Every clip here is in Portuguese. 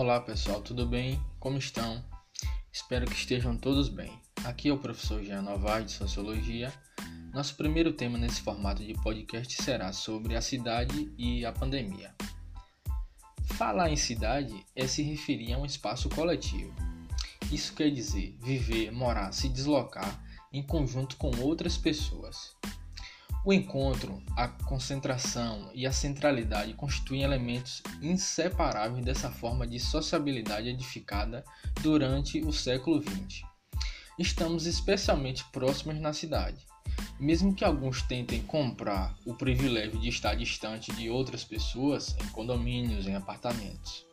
Olá pessoal, tudo bem? Como estão? Espero que estejam todos bem. Aqui é o professor Jean Novaes de Sociologia. Nosso primeiro tema nesse formato de podcast será sobre a cidade e a pandemia. Falar em cidade é se referir a um espaço coletivo. Isso quer dizer viver, morar, se deslocar em conjunto com outras pessoas. O encontro, a concentração e a centralidade constituem elementos inseparáveis dessa forma de sociabilidade edificada durante o século XX. Estamos especialmente próximos na cidade. Mesmo que alguns tentem comprar o privilégio de estar distante de outras pessoas em condomínios, em apartamentos.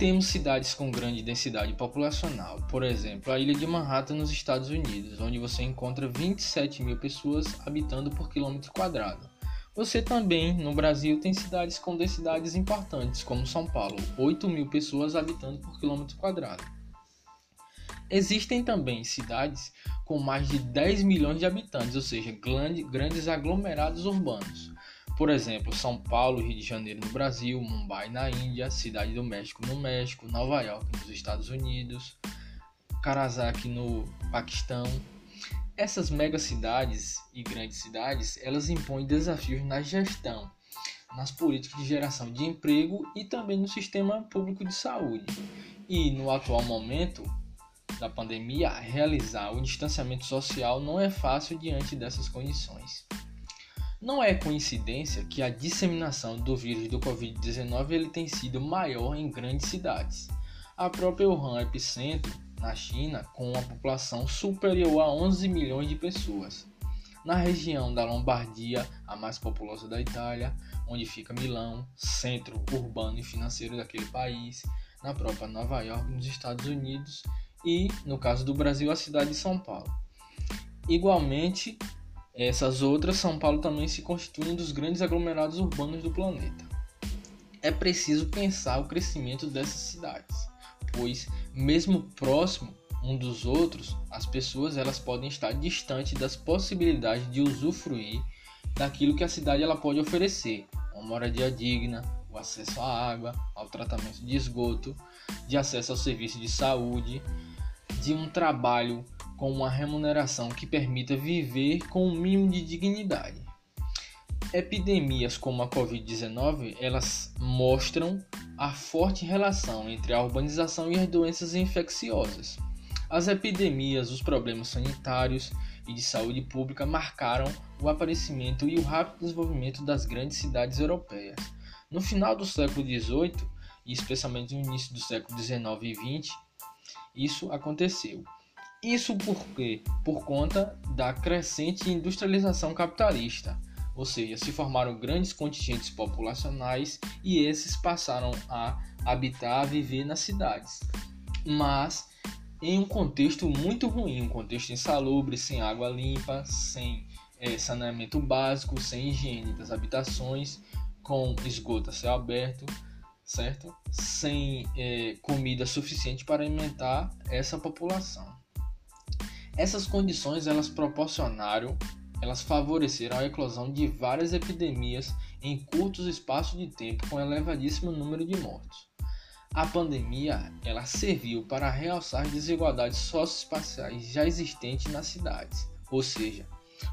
Temos cidades com grande densidade populacional, por exemplo, a ilha de Manhattan nos Estados Unidos, onde você encontra 27 mil pessoas habitando por quilômetro quadrado. Você também, no Brasil, tem cidades com densidades importantes, como São Paulo, 8 mil pessoas habitando por quilômetro quadrado. Existem também cidades com mais de 10 milhões de habitantes, ou seja, grandes aglomerados urbanos, por exemplo, São Paulo, Rio de Janeiro no Brasil, Mumbai na Índia, Cidade do México no México, Nova York nos Estados Unidos, Karasaki no Paquistão. Essas megacidades e grandes cidades, elas impõem desafios na gestão, nas políticas de geração de emprego e também no sistema público de saúde. E no atual momento da pandemia, realizar o distanciamento social não é fácil diante dessas condições. Não é coincidência que a disseminação do vírus do Covid-19 ele tem sido maior em grandes cidades. A própria Wuhan epicentro na China, com uma população superior a 11 milhões de pessoas. Na região da Lombardia, a mais populosa da Itália, onde fica Milão, centro urbano e financeiro daquele país, na própria Nova York, nos Estados Unidos e, no caso do Brasil, a cidade de São Paulo. Igualmente, essas outras, São Paulo também se constitui um dos grandes aglomerados urbanos do planeta. É preciso pensar o crescimento dessas cidades, pois mesmo próximo um dos outros, as pessoas elas podem estar distantes das possibilidades de usufruir daquilo que a cidade ela pode oferecer, uma moradia digna, o acesso à água, ao tratamento de esgoto, de acesso ao serviço de saúde, de um trabalho com uma remuneração que permita viver com um mínimo de dignidade. Epidemias como a Covid-19, elas mostram a forte relação entre a urbanização e as doenças infecciosas. As epidemias, os problemas sanitários e de saúde pública marcaram o aparecimento e o rápido desenvolvimento das grandes cidades europeias. No final do século XVIII, e especialmente no início do século XIX e XX, isso aconteceu. Isso porque por conta da crescente industrialização capitalista, ou seja, se formaram grandes contingentes populacionais e esses passaram a habitar, a viver nas cidades. Mas em um contexto muito ruim, um contexto insalubre, sem água limpa, sem é, saneamento básico, sem higiene das habitações, com esgoto a céu aberto, certo? Sem é, comida suficiente para alimentar essa população. Essas condições elas proporcionaram, elas favoreceram a eclosão de várias epidemias em curtos espaços de tempo com elevadíssimo número de mortos. A pandemia ela serviu para realçar desigualdades socioespaciais já existentes nas cidades, ou seja,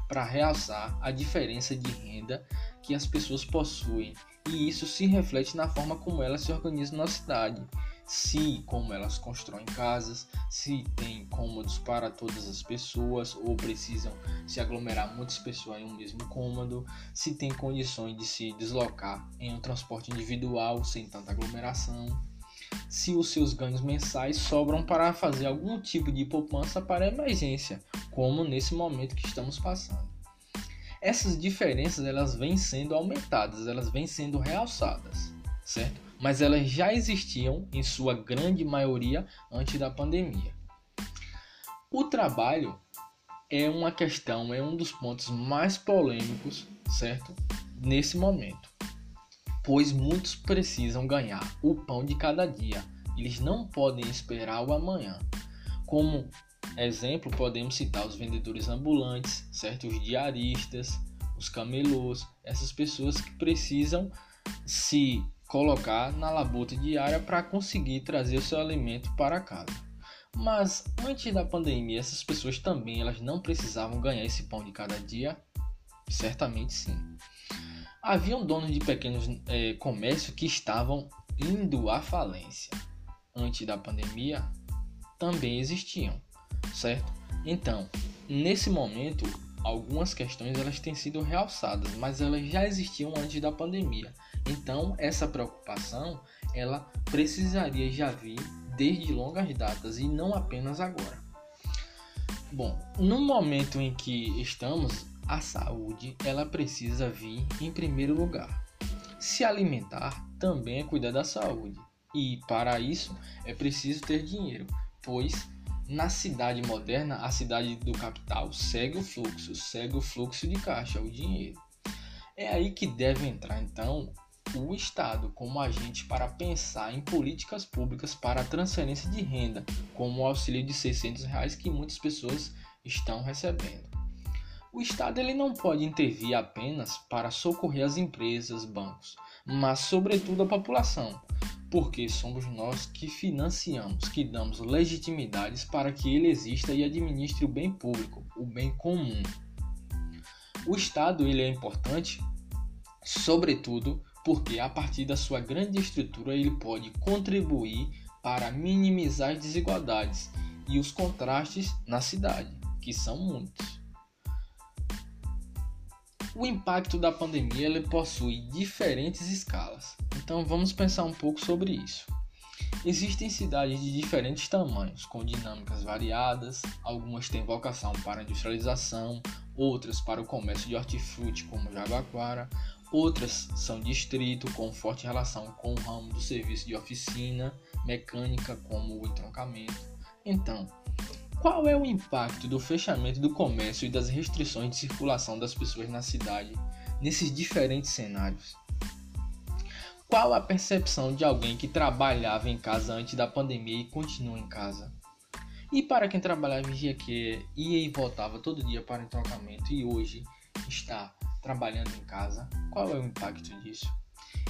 para realçar a diferença de renda que as pessoas possuem, e isso se reflete na forma como elas se organizam na cidade, se como elas constroem casas, se tem cômodos para todas as pessoas ou precisam se aglomerar muitas pessoas em um mesmo cômodo, se tem condições de se deslocar em um transporte individual sem tanta aglomeração, se os seus ganhos mensais sobram para fazer algum tipo de poupança para emergência, como nesse momento que estamos passando. Essas diferenças elas vêm sendo aumentadas, elas vêm sendo realçadas, certo? Mas elas já existiam em sua grande maioria antes da pandemia. O trabalho é uma questão, é um dos pontos mais polêmicos, certo? Nesse momento, pois muitos precisam ganhar o pão de cada dia. Eles não podem esperar o amanhã. Como exemplo, podemos citar os vendedores ambulantes, certo? Os diaristas, os camelôs, essas pessoas que precisam se colocar na labuta diária para conseguir trazer o seu alimento para casa. Mas antes da pandemia, essas pessoas também elas não precisavam ganhar esse pão de cada dia? Certamente sim. Haviam donos de pequenos é, comércios que estavam indo à falência. Antes da pandemia, também existiam, certo? Então, nesse momento, algumas questões elas têm sido realçadas, mas elas já existiam antes da pandemia. Então, essa preocupação ela precisaria já vir desde longas datas e não apenas agora. Bom, no momento em que estamos, a saúde ela precisa vir em primeiro lugar. Se alimentar também é cuidar da saúde. E para isso é preciso ter dinheiro, pois na cidade moderna, a cidade do capital segue o fluxo, segue o fluxo de caixa, o dinheiro. É aí que deve entrar então o Estado como agente para pensar em políticas públicas para transferência de renda, como o auxílio de 600 reais que muitas pessoas estão recebendo. O Estado ele não pode intervir apenas para socorrer as empresas, bancos, mas sobretudo a população, porque somos nós que financiamos, que damos legitimidades para que ele exista e administre o bem público, o bem comum. O Estado ele é importante, sobretudo porque a partir da sua grande estrutura ele pode contribuir para minimizar as desigualdades e os contrastes na cidade, que são muitos. O impacto da pandemia ele possui diferentes escalas, então vamos pensar um pouco sobre isso. Existem cidades de diferentes tamanhos, com dinâmicas variadas, algumas têm vocação para a industrialização, outras para o comércio de hortifruti, como Jabaquara, outras são distrito com forte relação com o ramo do serviço de oficina, mecânica, como o entroncamento. Então, qual é o impacto do fechamento do comércio e das restrições de circulação das pessoas na cidade nesses diferentes cenários? Qual a percepção de alguém que trabalhava em casa antes da pandemia e continua em casa? E para quem trabalhava em que ia e voltava todo dia para o entrocamento e hoje está trabalhando em casa, qual é o impacto disso?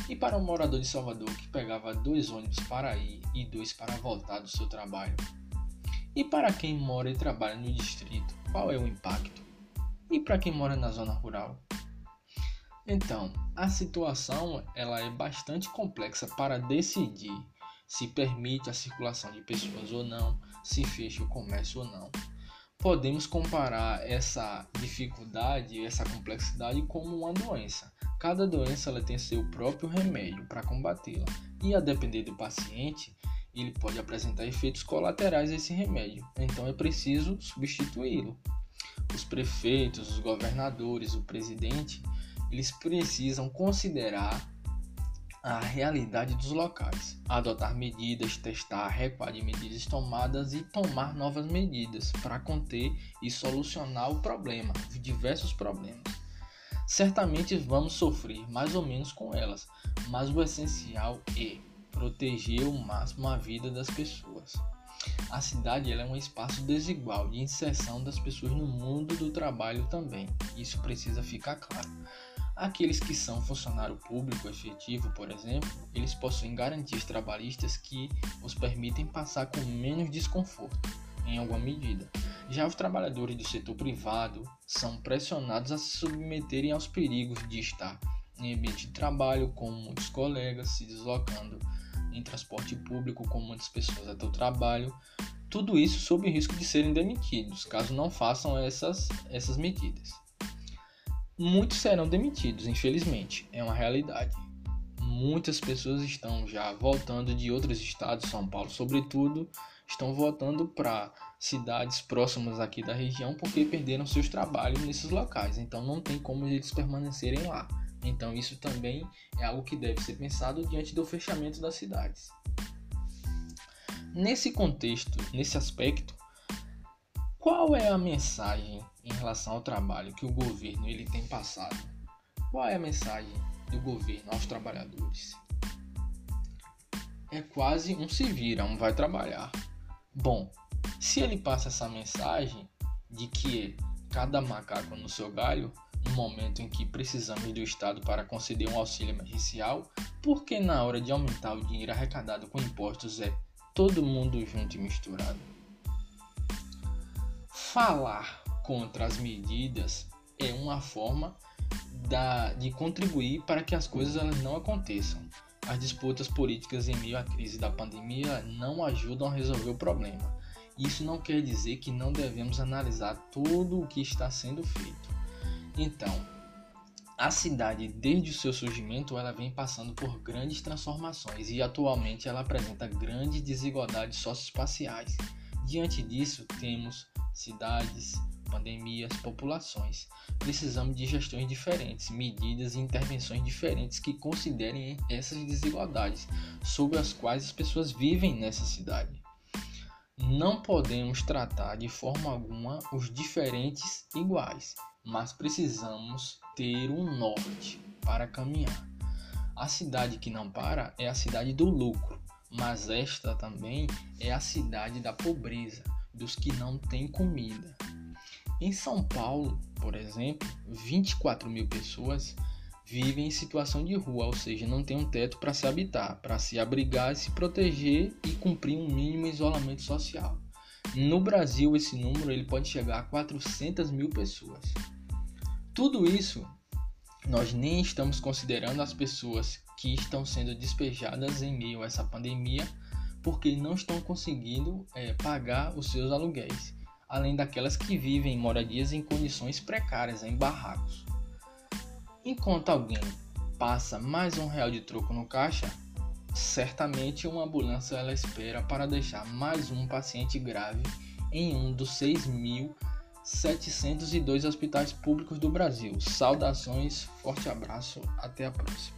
E para um morador de Salvador que pegava dois ônibus para ir e dois para voltar do seu trabalho, e para quem mora e trabalha no distrito, qual é o impacto? E para quem mora na zona rural? Então, a situação ela é bastante complexa para decidir se permite a circulação de pessoas ou não, se fecha o comércio ou não. Podemos comparar essa dificuldade, essa complexidade como uma doença. Cada doença ela tem seu próprio remédio para combatê-la e a depender do paciente, ele pode apresentar efeitos colaterais a esse remédio, então é preciso substituí-lo. Os prefeitos, os governadores, o presidente, eles precisam considerar a realidade dos locais, adotar medidas, testar, recuar de medidas tomadas e tomar novas medidas para conter e solucionar o problema, os diversos problemas. Certamente vamos sofrer mais ou menos com elas, mas o essencial é proteger ao máximo a vida das pessoas. A cidade é um espaço desigual de inserção das pessoas no mundo do trabalho também. Isso precisa ficar claro. Aqueles que são funcionário público efetivo, por exemplo, eles possuem garantias trabalhistas que os permitem passar com menos desconforto, em alguma medida. Já os trabalhadores do setor privado são pressionados a se submeterem aos perigos de estar em ambiente de trabalho com muitos colegas se deslocando em transporte público com muitas pessoas até o trabalho, tudo isso sob o risco de serem demitidos, caso não façam essas, essas medidas. Muitos serão demitidos, infelizmente, é uma realidade. Muitas pessoas estão já voltando de outros estados, São Paulo sobretudo, estão voltando para cidades próximas aqui da região porque perderam seus trabalhos nesses locais, então não tem como eles permanecerem lá. Então, isso também é algo que deve ser pensado diante do fechamento das cidades. Nesse contexto, nesse aspecto, qual é a mensagem em relação ao trabalho que o governo ele tem passado? Qual é a mensagem do governo aos trabalhadores? É quase um se vira, um vai trabalhar. Bom, se ele passa essa mensagem de que cada macaco no seu galho, no momento em que precisamos do Estado para conceder um auxílio emergencial, porque na hora de aumentar o dinheiro arrecadado com impostos é todo mundo junto e misturado? Falar contra as medidas é uma forma da, de contribuir para que as coisas elas não aconteçam. As disputas políticas em meio à crise da pandemia não ajudam a resolver o problema. Isso não quer dizer que não devemos analisar tudo o que está sendo feito. Então, a cidade, desde o seu surgimento, ela vem passando por grandes transformações e atualmente ela apresenta grandes desigualdades socioespaciais. Diante disso, temos cidades, pandemias, populações. Precisamos de gestões diferentes, medidas e intervenções diferentes que considerem essas desigualdades sobre as quais as pessoas vivem nessa cidade. Não podemos tratar de forma alguma os diferentes iguais, mas precisamos ter um norte para caminhar. A cidade que não para é a cidade do lucro, mas esta também é a cidade da pobreza, dos que não têm comida. Em São Paulo, por exemplo, 24 mil pessoas vivem em situação de rua, ou seja, não tem um teto para se habitar, para se abrigar, se proteger e cumprir um mínimo isolamento social. No Brasil, esse número ele pode chegar a 400 mil pessoas. Tudo isso nós nem estamos considerando as pessoas que estão sendo despejadas em meio a essa pandemia porque não estão conseguindo é, pagar os seus aluguéis além daquelas que vivem em moradias em condições precárias, em barracos. Enquanto alguém passa mais um real de troco no caixa, certamente uma ambulância ela espera para deixar mais um paciente grave em um dos 6.702 hospitais públicos do Brasil. Saudações, forte abraço, até a próxima.